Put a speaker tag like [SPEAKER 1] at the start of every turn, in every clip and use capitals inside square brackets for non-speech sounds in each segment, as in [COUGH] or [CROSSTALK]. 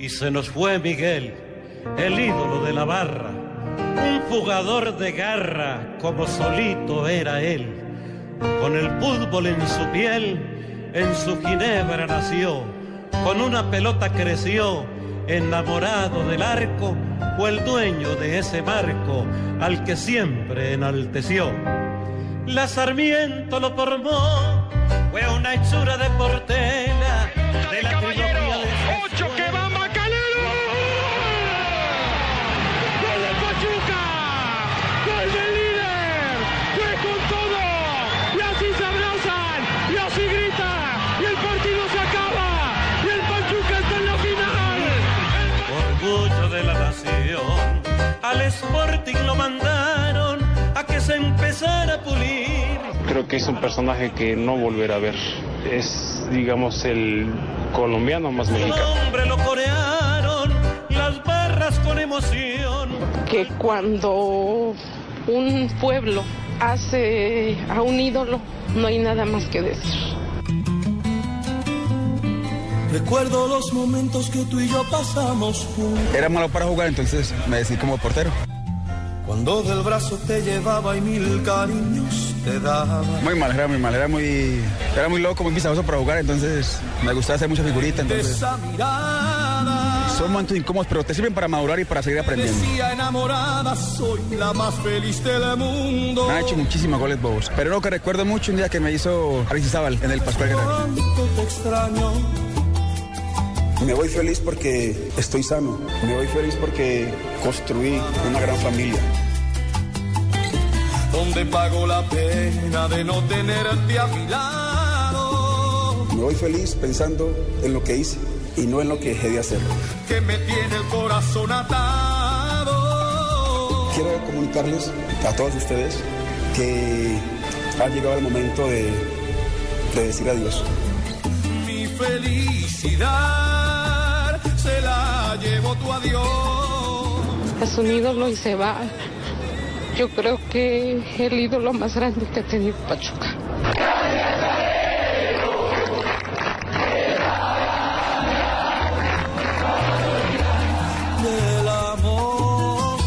[SPEAKER 1] Y se nos fue Miguel, el ídolo de la barra, un jugador de garra como solito era él. Con el fútbol en su piel, en su ginebra nació, con una pelota creció, enamorado del arco, fue el dueño de ese marco al que siempre enalteció. La Sarmiento lo formó, fue una hechura de portela, de la Lo mandaron a que se empezara a pulir.
[SPEAKER 2] Creo que es un personaje que no volverá a ver. Es, digamos, el colombiano más mexicano.
[SPEAKER 1] nombre lo corearon las barras con emoción.
[SPEAKER 3] que cuando un pueblo hace a un ídolo, no hay nada más que decir.
[SPEAKER 4] Recuerdo los momentos que tú y yo pasamos juntos.
[SPEAKER 5] Era malo para jugar, entonces me decidí como portero.
[SPEAKER 4] Cuando del brazo te llevaba y mil cariños te daba.
[SPEAKER 5] Muy mal, era muy mal, era muy, era muy loco, muy visajoso para jugar, entonces me gustaba hacer mucha figurita, entonces
[SPEAKER 4] esa mirada.
[SPEAKER 5] son momentos incómodos, pero te sirven para madurar y para seguir aprendiendo.
[SPEAKER 4] Decía enamorada, soy la más feliz del mundo.
[SPEAKER 5] Me han hecho muchísimos goles bobos, pero lo que recuerdo mucho un día que me hizo Aristizábal en el Pascual Guerrero.
[SPEAKER 4] Te extraño.
[SPEAKER 5] Me voy feliz porque estoy sano, me voy feliz porque construí una gran familia.
[SPEAKER 4] Donde pago la pena de no tenerte a mi lado.
[SPEAKER 5] Me voy feliz pensando en lo que hice y no en lo que dejé de hacer.
[SPEAKER 4] Que me tiene el corazón atado.
[SPEAKER 5] Quiero comunicarles a todos ustedes que ha llegado el momento de, de decir adiós.
[SPEAKER 4] Mi felicidad llevo tu adiós.
[SPEAKER 3] Es un ídolo y se va. Yo creo que el ídolo más grande que ha tenido Pachuca.
[SPEAKER 4] del amor.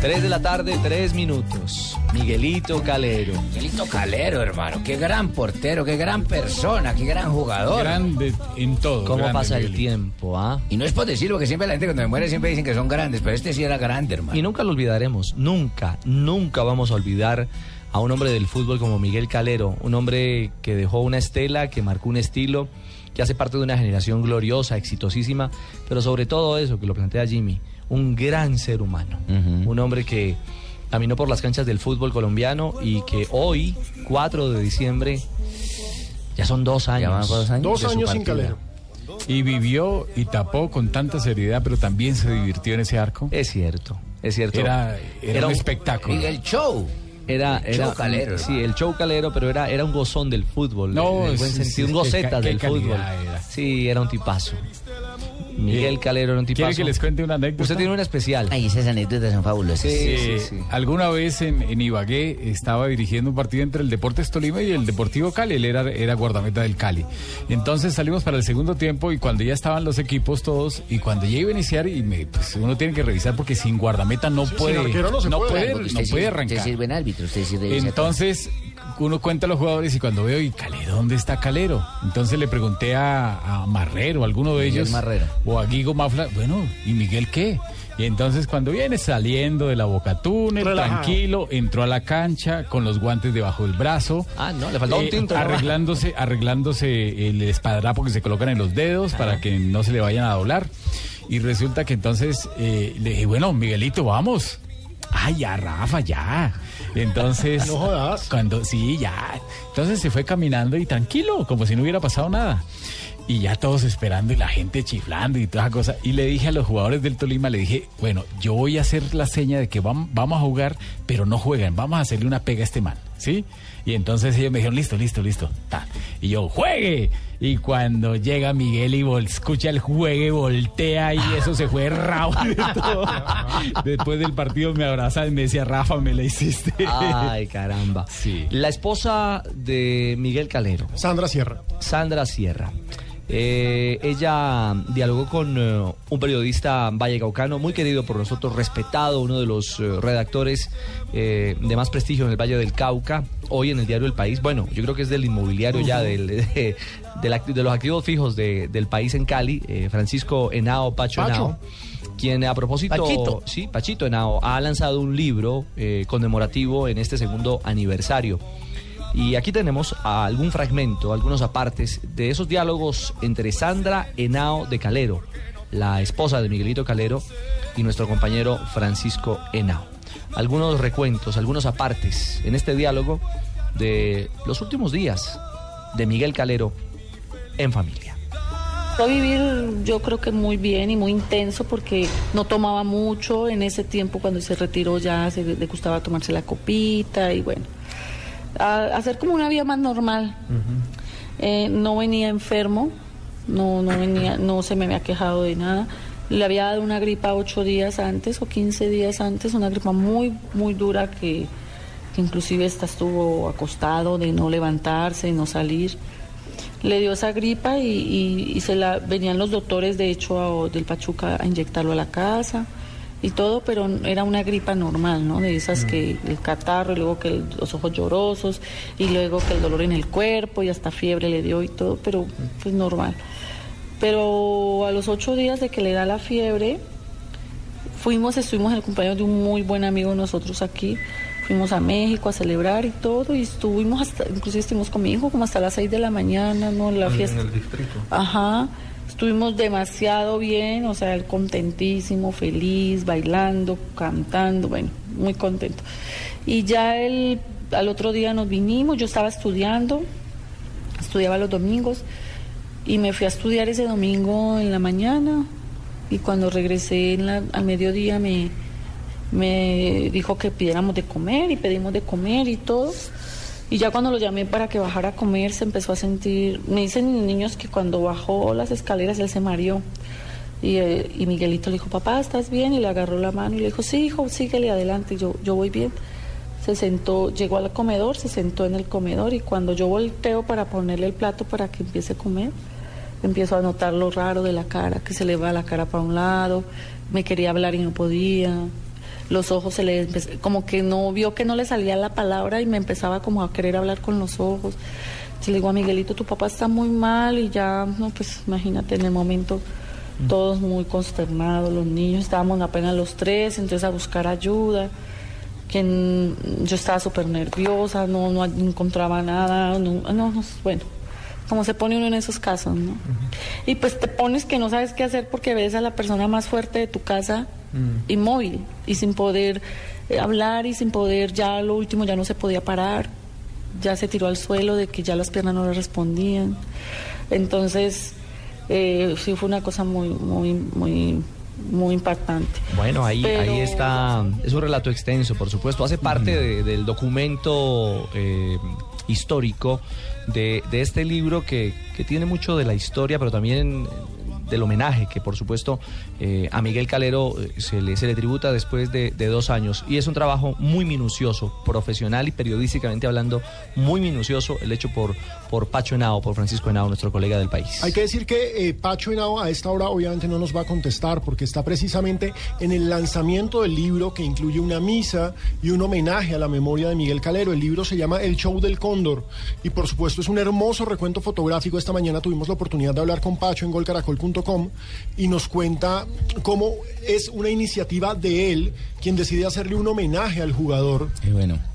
[SPEAKER 6] 3 de la tarde, 3 minutos. Miguelito Calero.
[SPEAKER 7] Miguelito Calero, hermano. Qué gran portero, qué gran persona, qué gran jugador.
[SPEAKER 8] Grande en todo.
[SPEAKER 6] ¿Cómo
[SPEAKER 8] grande,
[SPEAKER 6] pasa el tiempo, ah?
[SPEAKER 7] Y no es por decirlo, porque siempre la gente cuando me muere siempre dicen que son grandes, pero este sí era grande, hermano.
[SPEAKER 6] Y nunca lo olvidaremos, nunca, nunca vamos a olvidar a un hombre del fútbol como Miguel Calero, un hombre que dejó una estela, que marcó un estilo, que hace parte de una generación gloriosa, exitosísima, pero sobre todo eso que lo plantea Jimmy, un gran ser humano, un hombre que caminó por las canchas del fútbol colombiano y que hoy, 4 de diciembre, ya son dos años.
[SPEAKER 8] dos años. Dos sin. Calero. Y vivió y tapó con tanta seriedad, pero también se divirtió en ese arco.
[SPEAKER 6] Es cierto, es cierto.
[SPEAKER 8] Era, era, un espectáculo.
[SPEAKER 7] Y el show.
[SPEAKER 6] Era,
[SPEAKER 7] El
[SPEAKER 6] era
[SPEAKER 7] show calero,
[SPEAKER 6] sí, el show calero, pero era, era un gozón del fútbol,
[SPEAKER 8] No,
[SPEAKER 6] en el buen
[SPEAKER 8] sí,
[SPEAKER 6] sentido,
[SPEAKER 8] sí,
[SPEAKER 6] un
[SPEAKER 8] qué
[SPEAKER 6] del fútbol.
[SPEAKER 8] era.
[SPEAKER 6] Sí, era un tipazo. Miguel Calero era un tipazo.
[SPEAKER 8] ¿Quiere que les cuente una anécdota?
[SPEAKER 6] Usted tiene una especial.
[SPEAKER 7] Ay, esas anécdotas son fabulosas.
[SPEAKER 6] Sí, sí, sí.
[SPEAKER 8] Alguna vez en, en Ibagué estaba dirigiendo un partido entre el Deportes Tolima y el Deportivo Cali. Él era, era guardameta del Cali. Entonces salimos para el segundo tiempo y cuando ya estaban los equipos todos y cuando ya iba a iniciar y me, pues uno tiene que revisar porque sin guardameta no puede,
[SPEAKER 4] no puede.
[SPEAKER 8] puede,
[SPEAKER 7] Porque
[SPEAKER 8] no
[SPEAKER 7] usted sí-
[SPEAKER 8] puede
[SPEAKER 7] Usted
[SPEAKER 8] arrancar.
[SPEAKER 7] sí es buen árbitro, usted revisa
[SPEAKER 8] Entonces uno cuenta a los jugadores y cuando veo y Calero, ¿dónde está Calero? Entonces le pregunté a, a Marrero, a alguno de
[SPEAKER 6] Miguel
[SPEAKER 8] ellos,
[SPEAKER 6] Marrero.
[SPEAKER 8] o a Guigo Mafla, bueno, ¿y Miguel qué? Y entonces cuando viene saliendo de la Boca Túnel,
[SPEAKER 4] Relajado.
[SPEAKER 8] tranquilo, entró a la cancha con los guantes debajo del brazo.
[SPEAKER 6] Ah, no, le faltaba un
[SPEAKER 8] eh,
[SPEAKER 6] tinto.
[SPEAKER 8] arreglándose, arreglándose el espadrapo que se colocan en los dedos para que no se le vayan a doblar. Y resulta que entonces eh, le dije, bueno, Miguelito, vamos. Ay, ya, Rafa, ya. Entonces.
[SPEAKER 9] No jodas.
[SPEAKER 8] Cuando, sí, ya. Entonces se fue caminando y tranquilo, como si no hubiera pasado nada. Y ya todos esperando y la gente chiflando y toda esa cosa. Y le dije a los jugadores del Tolima, le dije, bueno, yo voy a hacer la seña de que vam- vamos a jugar, pero no juegan, vamos a hacerle una pega a este man, ¿sí? Y entonces ellos me dijeron, listo, listo, listo. ta. Y yo, juegue. Y cuando llega Miguel y vol- escucha el juegue, voltea y eso se fue rabo. [LAUGHS] Después del partido me abrazaba y me decía, Rafa, me la hiciste.
[SPEAKER 6] Ay, caramba. La esposa de Miguel Calero.
[SPEAKER 9] Sandra Sierra.
[SPEAKER 6] Sandra Sierra. Eh, ella dialogó con eh, un periodista vallecaucano muy querido por nosotros, respetado, uno de los eh, redactores eh, de más prestigio en el Valle del Cauca, hoy en el diario El País. Bueno, yo creo que es del inmobiliario ya, del, [LAUGHS] de, de los activos fijos de- del país en Cali, Francisco Henao Pacho,
[SPEAKER 10] Pacho.
[SPEAKER 6] Henao, quien a propósito,
[SPEAKER 10] Pachito.
[SPEAKER 6] sí, Pachito Henao, ha lanzado un libro eh, conmemorativo en este segundo aniversario. Y aquí tenemos algún fragmento, algunos apartes de esos diálogos entre Sandra Henao de Calero, la esposa de Miguelito Calero, y nuestro compañero Francisco Henao. Algunos recuentos, algunos apartes en este diálogo de los últimos días de Miguel Calero en familia.
[SPEAKER 3] A vivir yo creo que muy bien y muy intenso porque no tomaba mucho en ese tiempo cuando se retiró ya se le gustaba tomarse la copita y bueno, a- hacer como una vida más normal. Eh, no venía enfermo, no, no venía, no se me había quejado de nada. Le había dado una gripa ocho días antes o 15 días antes, una gripa muy, muy dura que, que inclusive esta estuvo acostado de no levantarse, de no salir. Le dio esa gripa y, y- y se la venían los doctores, de hecho, a- del Pachuca a inyectarlo a la casa y todo, pero era una gripa normal, ¿no? De esas que el catarro y luego que el- los ojos llorosos y luego que el dolor en el cuerpo y hasta fiebre le dio y todo, pero pues normal. Pero a los ocho días de que le da la fiebre, fuimos, estuvimos en el cumpleaños de un muy buen amigo de nosotros aquí. Fuimos a México a celebrar y todo, y estuvimos hasta, inclusive estuvimos con mi hijo como hasta las seis de la mañana, ¿no? La fiesta.
[SPEAKER 10] distrito.
[SPEAKER 3] Ajá, estuvimos demasiado bien, o sea, él contentísimo, feliz, bailando, cantando, bueno, muy contento. Y ya él, al otro día nos vinimos, yo estaba estudiando, estudiaba los domingos, y me fui a estudiar ese domingo en la mañana, y cuando regresé en la- al mediodía me, me dijo que pidiéramos de comer, y pedimos de comer y todo. Y ya cuando lo llamé para que bajara a comer, se empezó a sentir. Me dicen niños que cuando bajó las escaleras él se mareó. Y, eh, y Miguelito le dijo, papá, ¿estás bien? Y le agarró la mano y le dijo, sí, hijo, síguele adelante. Yo, yo voy bien. Se sentó, llegó al comedor, se sentó en el comedor y cuando yo volteo para ponerle el plato para que empiece a comer, empiezo a notar lo raro de la cara, que se le va la cara para un lado, me quería hablar y no podía, los ojos se le como que no vio que no le salía la palabra y me empezaba como a querer hablar con los ojos. Y le digo a Miguelito, tu papá está muy mal y ya, no, pues imagínate en el momento todos muy consternados, los niños estábamos apenas los tres, entonces a buscar ayuda, que mm, yo estaba súper nerviosa, no, no encontraba nada, no, no, no, bueno, como se pone uno en esos casos, ¿no? Y pues te pones que no sabes qué hacer porque ves a la persona más fuerte de tu casa inmóvil y sin poder eh, hablar y sin poder, ya lo último ya no se podía parar, ya se tiró al suelo de que ya las piernas no le respondían. Entonces, eh, sí fue una cosa muy, muy, muy, muy impactante.
[SPEAKER 6] Bueno, ahí,
[SPEAKER 3] Pero-
[SPEAKER 6] ahí está. Es un relato extenso, por supuesto. Hace parte de- del documento eh, histórico de, de este libro que, que tiene mucho de la historia, pero también del homenaje que, por supuesto, eh, a Miguel Calero eh, se le, tributa después de, de dos años. Y es un trabajo muy minucioso, profesional y periodísticamente hablando, muy minucioso, el hecho por, por Pacho Henao, por Francisco Henao, nuestro colega del país.
[SPEAKER 9] Hay que decir que eh, Pacho Henao a esta hora obviamente no nos va a contestar porque está precisamente en el lanzamiento del libro que incluye una misa y un homenaje a la memoria de Miguel Calero. El libro se llama El Show del Cóndor y por supuesto es un hermoso recuento fotográfico. Esta mañana tuvimos la oportunidad de hablar con Pacho en golcaracol.com y nos cuenta cómo es una iniciativa de él quien decide hacerle un homenaje al jugador.
[SPEAKER 7] Bueno.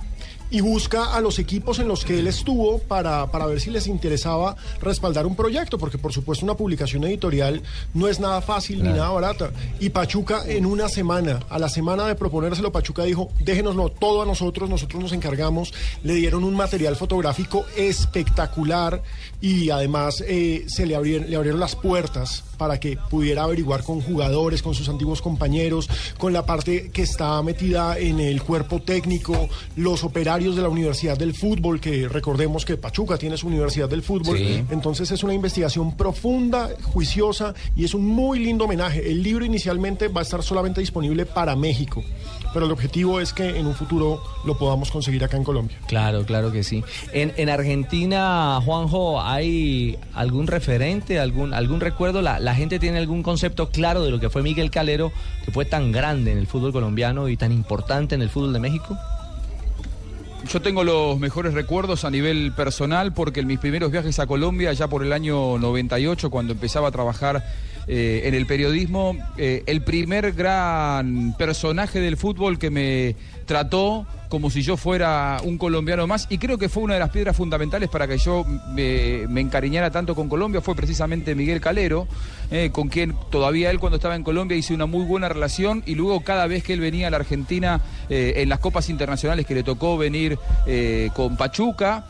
[SPEAKER 9] Y busca a los equipos en los que él estuvo para, para ver si les interesaba respaldar un proyecto, porque por supuesto una publicación editorial no es nada fácil ni nada barata. Y Pachuca en una semana, a la semana de proponérselo, Pachuca dijo, déjenoslo todo a nosotros, nosotros nos encargamos, le dieron un material fotográfico espectacular y además eh, se le abrieron, le abrieron las puertas para que pudiera averiguar con jugadores, con sus antiguos compañeros, con la parte que está metida en el cuerpo técnico, los operarios de la Universidad del Fútbol, que recordemos que Pachuca tiene su Universidad del Fútbol.
[SPEAKER 7] Sí.
[SPEAKER 9] Entonces es una investigación profunda, juiciosa y es un muy lindo homenaje. El libro inicialmente va a estar solamente disponible para México, pero el objetivo es que en un futuro lo podamos conseguir acá en Colombia.
[SPEAKER 6] Claro, claro que sí. En, en Argentina, Juanjo, ¿hay algún referente, algún, algún recuerdo? La, ¿La gente tiene algún concepto claro de lo que fue Miguel Calero, que fue tan grande en el fútbol colombiano y tan importante en el fútbol de México?
[SPEAKER 10] Yo tengo los mejores recuerdos a nivel personal porque en mis primeros viajes a Colombia, ya por el año 98, cuando empezaba a trabajar eh, en el periodismo, eh, el primer gran personaje del fútbol que me trató como si yo fuera un colombiano más y creo que fue una de las piedras fundamentales para que yo me, encariñara tanto con Colombia fue precisamente Miguel Calero, eh, con quien todavía él cuando estaba en Colombia hice una muy buena relación y luego cada vez que él venía a la Argentina eh, en las copas internacionales que le tocó venir eh, con Pachuca,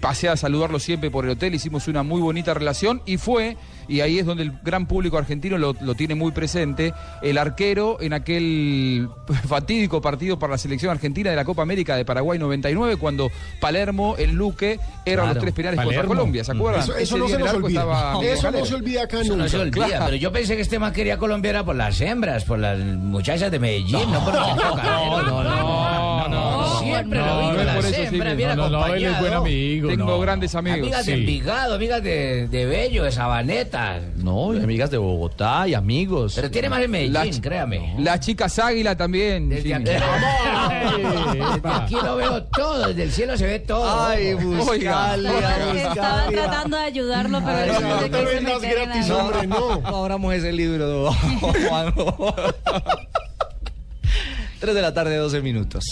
[SPEAKER 10] pasé a saludarlo siempre por el hotel, hicimos una muy bonita relación y fue, y ahí es donde el gran público argentino lo, lo tiene muy presente, el arquero en aquel fatídico partido para la selección argentina de la Copa América de Paraguay 99, cuando Palermo, el Luque, eran
[SPEAKER 7] Claro.
[SPEAKER 10] los tres penales
[SPEAKER 7] Palermo.
[SPEAKER 10] contra Colombia, ¿se acuerdan?
[SPEAKER 9] Eso, no se nos olvida.
[SPEAKER 10] estaba
[SPEAKER 9] Eso no se olvida acá
[SPEAKER 7] no se olvida,
[SPEAKER 10] Claro.
[SPEAKER 7] pero yo pensé que este man quería Colombia era por las hembras, por las muchachas de Medellín, no, por Miguel Calero.
[SPEAKER 10] no, no, no.
[SPEAKER 7] Siempre
[SPEAKER 10] No,
[SPEAKER 7] lo vi
[SPEAKER 10] no sí,
[SPEAKER 7] bien
[SPEAKER 10] no, no, no,
[SPEAKER 7] acompañado.
[SPEAKER 10] él es buen amigo, Tengo no. grandes amigos,
[SPEAKER 7] Amigas de
[SPEAKER 10] sí.
[SPEAKER 7] Envigado, amigas de, de Bello, de Sabaneta.
[SPEAKER 6] No, y amigas de Bogotá y amigos.
[SPEAKER 7] Pero tiene más en Medellín,
[SPEAKER 10] Las-
[SPEAKER 7] créame.
[SPEAKER 10] Las chicas águila también.
[SPEAKER 7] Desde aquí, desde aquí lo veo todo, desde el cielo se ve todo.
[SPEAKER 6] Ay,
[SPEAKER 7] Ojo.
[SPEAKER 6] Buscalia,
[SPEAKER 11] Estaba tratando de ayudarlo, pero
[SPEAKER 6] no
[SPEAKER 11] de
[SPEAKER 6] te
[SPEAKER 11] en
[SPEAKER 6] gratis,
[SPEAKER 11] la-
[SPEAKER 6] hombre, no. No [LAUGHS] abramos ese libro, Juanjo. 3 [LAUGHS] de la tarde, 12 minutos.